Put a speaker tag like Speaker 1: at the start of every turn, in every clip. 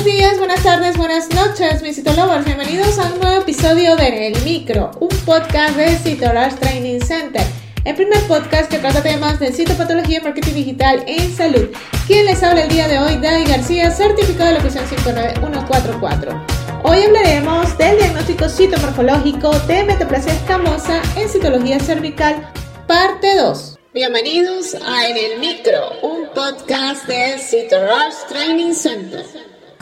Speaker 1: Buenos días, buenas tardes, buenas noches, mis Citolovers. Bienvenidos a un nuevo episodio de El Micro, un podcast de Citolovers Training Center. El primer podcast que trata temas de citopatología y marketing digital en salud. Quien les habla el día de hoy, Dai García, certificado de locución 59144. Hoy hablaremos del diagnóstico citomorfológico de metaplasia escamosa en citología cervical, parte 2. Bienvenidos a En el Micro, un podcast de Citorush Training Center.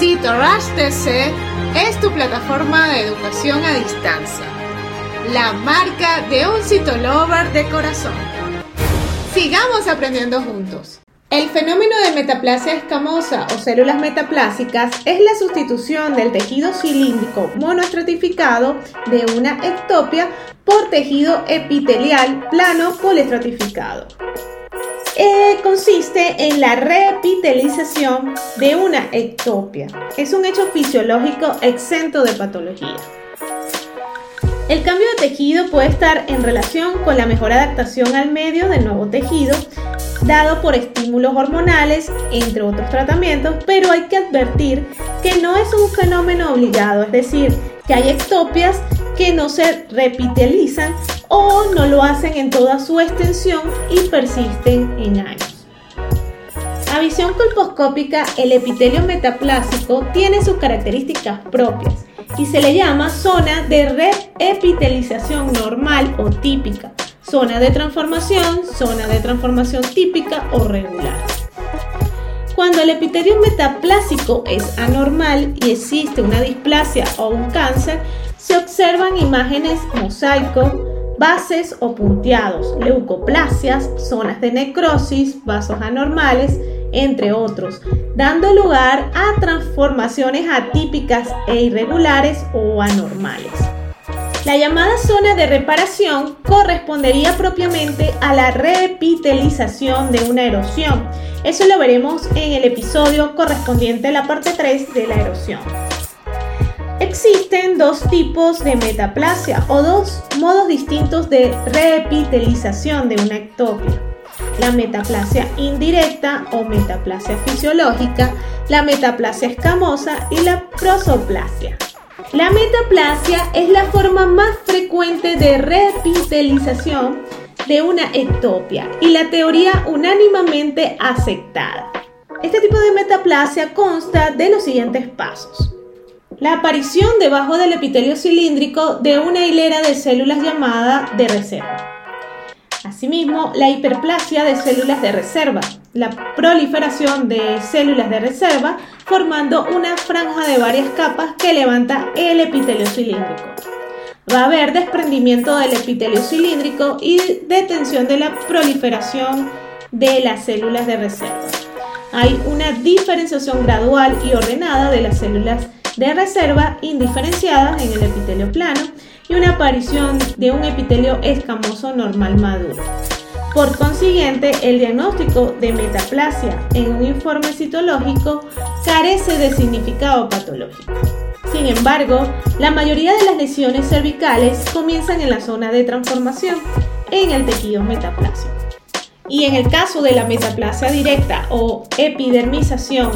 Speaker 1: CitoRush TC es tu plataforma de educación a distancia, la marca de un citolover de corazón. Sigamos aprendiendo juntos. El fenómeno de metaplasia escamosa o células metaplásicas es la sustitución del tejido cilíndrico monoestratificado de una ectopia por tejido epitelial plano poliestratificado. Eh, consiste en la reepitelización de una ectopia. Es un hecho fisiológico exento de patología. El cambio de tejido puede estar en relación con la mejor adaptación al medio del nuevo tejido, dado por estímulos hormonales, entre otros tratamientos, pero hay que advertir que no es un fenómeno obligado, es decir, que hay ectopias que no se repitelizan o no lo hacen en toda su extensión y persisten en años. A visión colposcópica, el epitelio metaplásico tiene sus características propias y se le llama zona de reepitelización normal o típica, zona de transformación, zona de transformación típica o regular. Cuando el epitelio metaplásico es anormal y existe una displasia o un cáncer, se observan imágenes mosaico, bases o punteados, leucoplasias, zonas de necrosis, vasos anormales, entre otros, dando lugar a transformaciones atípicas e irregulares o anormales. La llamada zona de reparación correspondería propiamente a la reepitelización de una erosión. Eso lo veremos en el episodio correspondiente a la parte 3 de la erosión. Existen dos tipos de metaplasia o dos modos distintos de reepitelización de una ectopia. La metaplasia indirecta o metaplasia fisiológica, la metaplasia escamosa y la prosoplasia. La metaplasia es la forma más frecuente de reepitelización de una ectopia y la teoría unánimamente aceptada. Este tipo de metaplasia consta de los siguientes pasos la aparición debajo del epitelio cilíndrico de una hilera de células llamada de reserva. Asimismo, la hiperplasia de células de reserva, la proliferación de células de reserva formando una franja de varias capas que levanta el epitelio cilíndrico. Va a haber desprendimiento del epitelio cilíndrico y detención de la proliferación de las células de reserva. Hay una diferenciación gradual y ordenada de las células de reserva indiferenciadas en el epitelio plano y una aparición de un epitelio escamoso normal maduro. Por consiguiente, el diagnóstico de metaplasia en un informe citológico carece de significado patológico. Sin embargo, la mayoría de las lesiones cervicales comienzan en la zona de transformación, en el tejido metaplásico. Y en el caso de la metaplasia directa o epidermización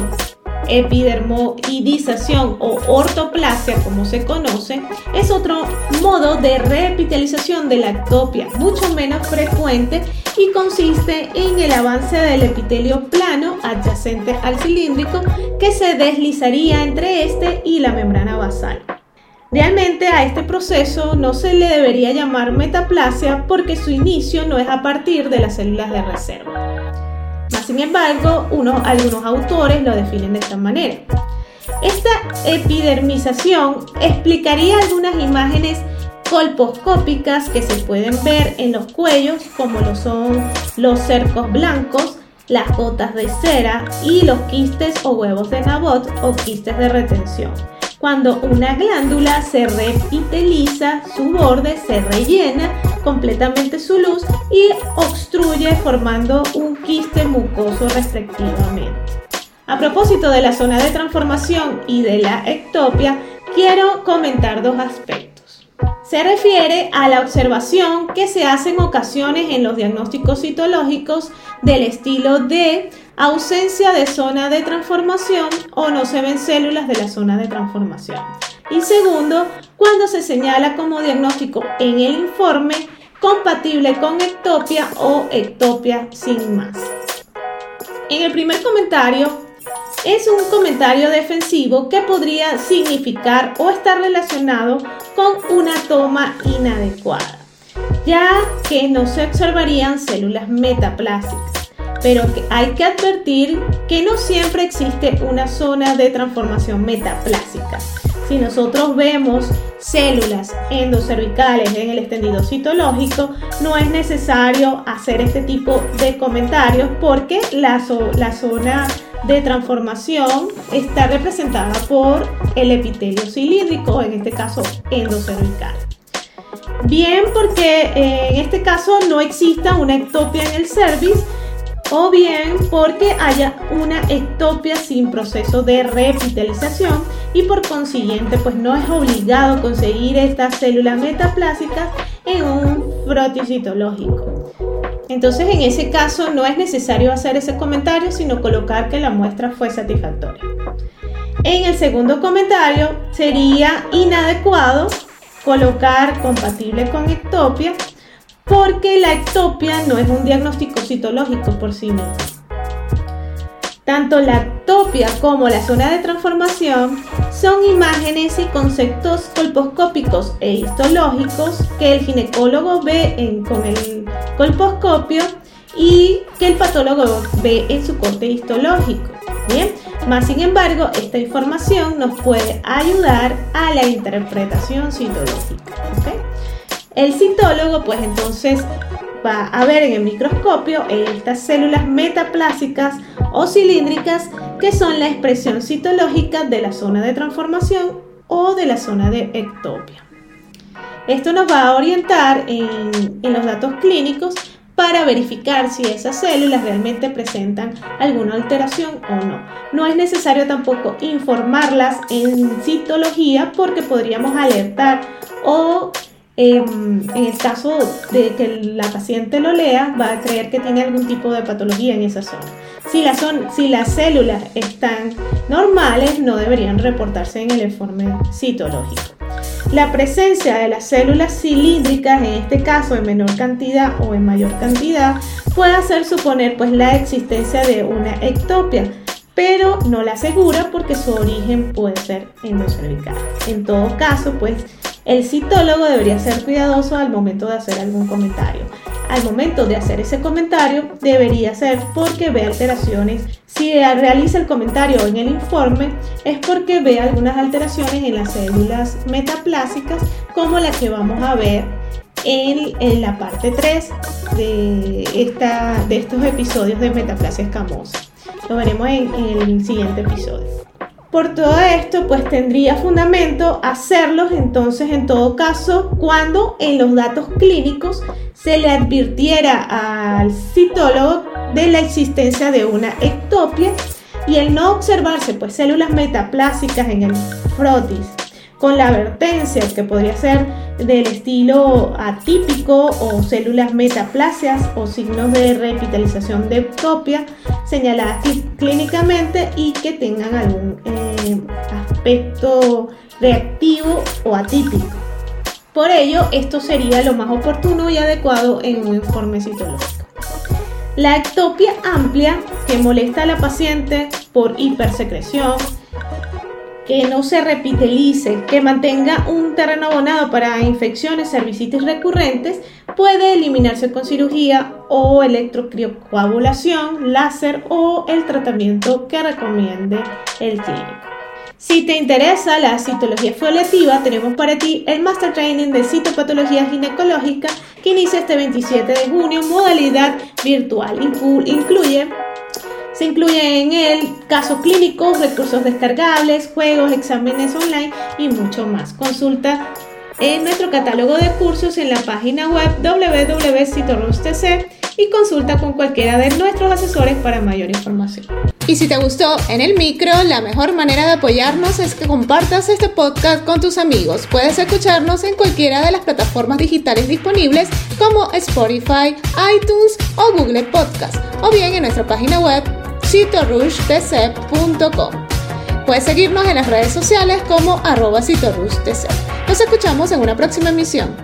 Speaker 1: epidermoidización o ortoplasia, como se conoce, es otro modo de reepitelización de la ectopia, mucho menos frecuente y consiste en el avance del epitelio plano adyacente al cilíndrico que se deslizaría entre este y la membrana basal. Realmente a este proceso no se le debería llamar metaplasia porque su inicio no es a partir de las células de reserva. Sin embargo, algunos autores lo definen de esta manera. Esta epidermización explicaría algunas imágenes colposcópicas que se pueden ver en los cuellos, como lo son los cercos blancos, las gotas de cera y los quistes o huevos de Nabot o quistes de retención cuando una glándula se repiteliza, su borde se rellena completamente su luz y obstruye formando un quiste mucoso respectivamente. A propósito de la zona de transformación y de la ectopia, quiero comentar dos aspectos. Se refiere a la observación que se hace en ocasiones en los diagnósticos citológicos del estilo de ausencia de zona de transformación o no se ven células de la zona de transformación. Y segundo, cuando se señala como diagnóstico en el informe compatible con ectopia o ectopia sin más. En el primer comentario es un comentario defensivo que podría significar o estar relacionado con una toma inadecuada, ya que no se observarían células metaplásicas pero hay que advertir que no siempre existe una zona de transformación metaplásica. Si nosotros vemos células endocervicales en el extendido citológico, no es necesario hacer este tipo de comentarios porque la, la zona de transformación está representada por el epitelio cilíndrico, en este caso endocervical. Bien, porque eh, en este caso no exista una ectopia en el cervix, o bien porque haya una ectopia sin proceso de repitalización y por consiguiente pues no es obligado conseguir estas células metaplásicas en un frotis citológico. Entonces en ese caso no es necesario hacer ese comentario sino colocar que la muestra fue satisfactoria. En el segundo comentario sería inadecuado colocar compatible con ectopia porque la ectopia no es un diagnóstico citológico por sí mismo. Tanto la ectopia como la zona de transformación son imágenes y conceptos colposcópicos e histológicos que el ginecólogo ve con el colposcopio y que el patólogo ve en su corte histológico. Bien, más sin embargo, esta información nos puede ayudar a la interpretación citológica. El citólogo pues entonces va a ver en el microscopio estas células metaplásicas o cilíndricas que son la expresión citológica de la zona de transformación o de la zona de ectopia. Esto nos va a orientar en, en los datos clínicos para verificar si esas células realmente presentan alguna alteración o no. No es necesario tampoco informarlas en citología porque podríamos alertar o Em, en el caso de que la paciente lo lea, va a creer que tiene algún tipo de patología en esa zona. Si, si las células están normales, no deberían reportarse en el informe citológico. La presencia de las células cilíndricas, en este caso en menor cantidad o en mayor cantidad, puede hacer suponer pues, la existencia de una ectopia, pero no la asegura porque su origen puede ser endocervical. En todo caso, pues el citólogo debería ser cuidadoso al momento de hacer algún comentario. Al momento de hacer ese comentario debería ser porque ve alteraciones. Si realiza el comentario en el informe es porque ve algunas alteraciones en las células metaplásicas como la que vamos a ver en, la parte 3 de, esta, de estos episodios de metaplasia escamosa. Lo veremos en el siguiente episodio. Por todo esto, pues tendría fundamento hacerlos entonces en todo caso cuando en los datos clínicos se le advirtiera al citólogo de la existencia de una ectopia y el no observarse pues células metaplásicas en el frotis con la advertencia que podría ser del estilo atípico o células metaplasias o signos de revitalización de ectopia señaladas clínicamente y que tengan algún eh, aspecto reactivo o atípico. Por ello, esto sería lo más oportuno y adecuado en un informe citológico. La ectopia amplia que molesta a la paciente por hipersecreción, que no se repitelice, que mantenga un terreno abonado para infecciones, cervicitis recurrentes, puede eliminarse con cirugía o electrocriocoagulación, láser o el tratamiento que recomiende el clínico. Si te interesa la citología foliativa, tenemos para ti el Master Training de Citopatología Ginecológica que inicia este 27 de junio, modalidad virtual. Incluye Se incluyen en él casos clínicos, recursos descargables, juegos, exámenes online y mucho más. Consulta en nuestro catálogo de cursos en la página web www.citorustc y consulta con cualquiera de nuestros asesores para mayor información. Y si te gustó en el micro, la mejor manera de apoyarnos es que compartas este podcast con tus amigos. Puedes escucharnos en cualquiera de las plataformas digitales disponibles como Spotify, iTunes o Google Podcast, o bien en nuestra página web citorushtc.com. Puedes seguirnos en las redes sociales como arroba Nos escuchamos en una próxima emisión.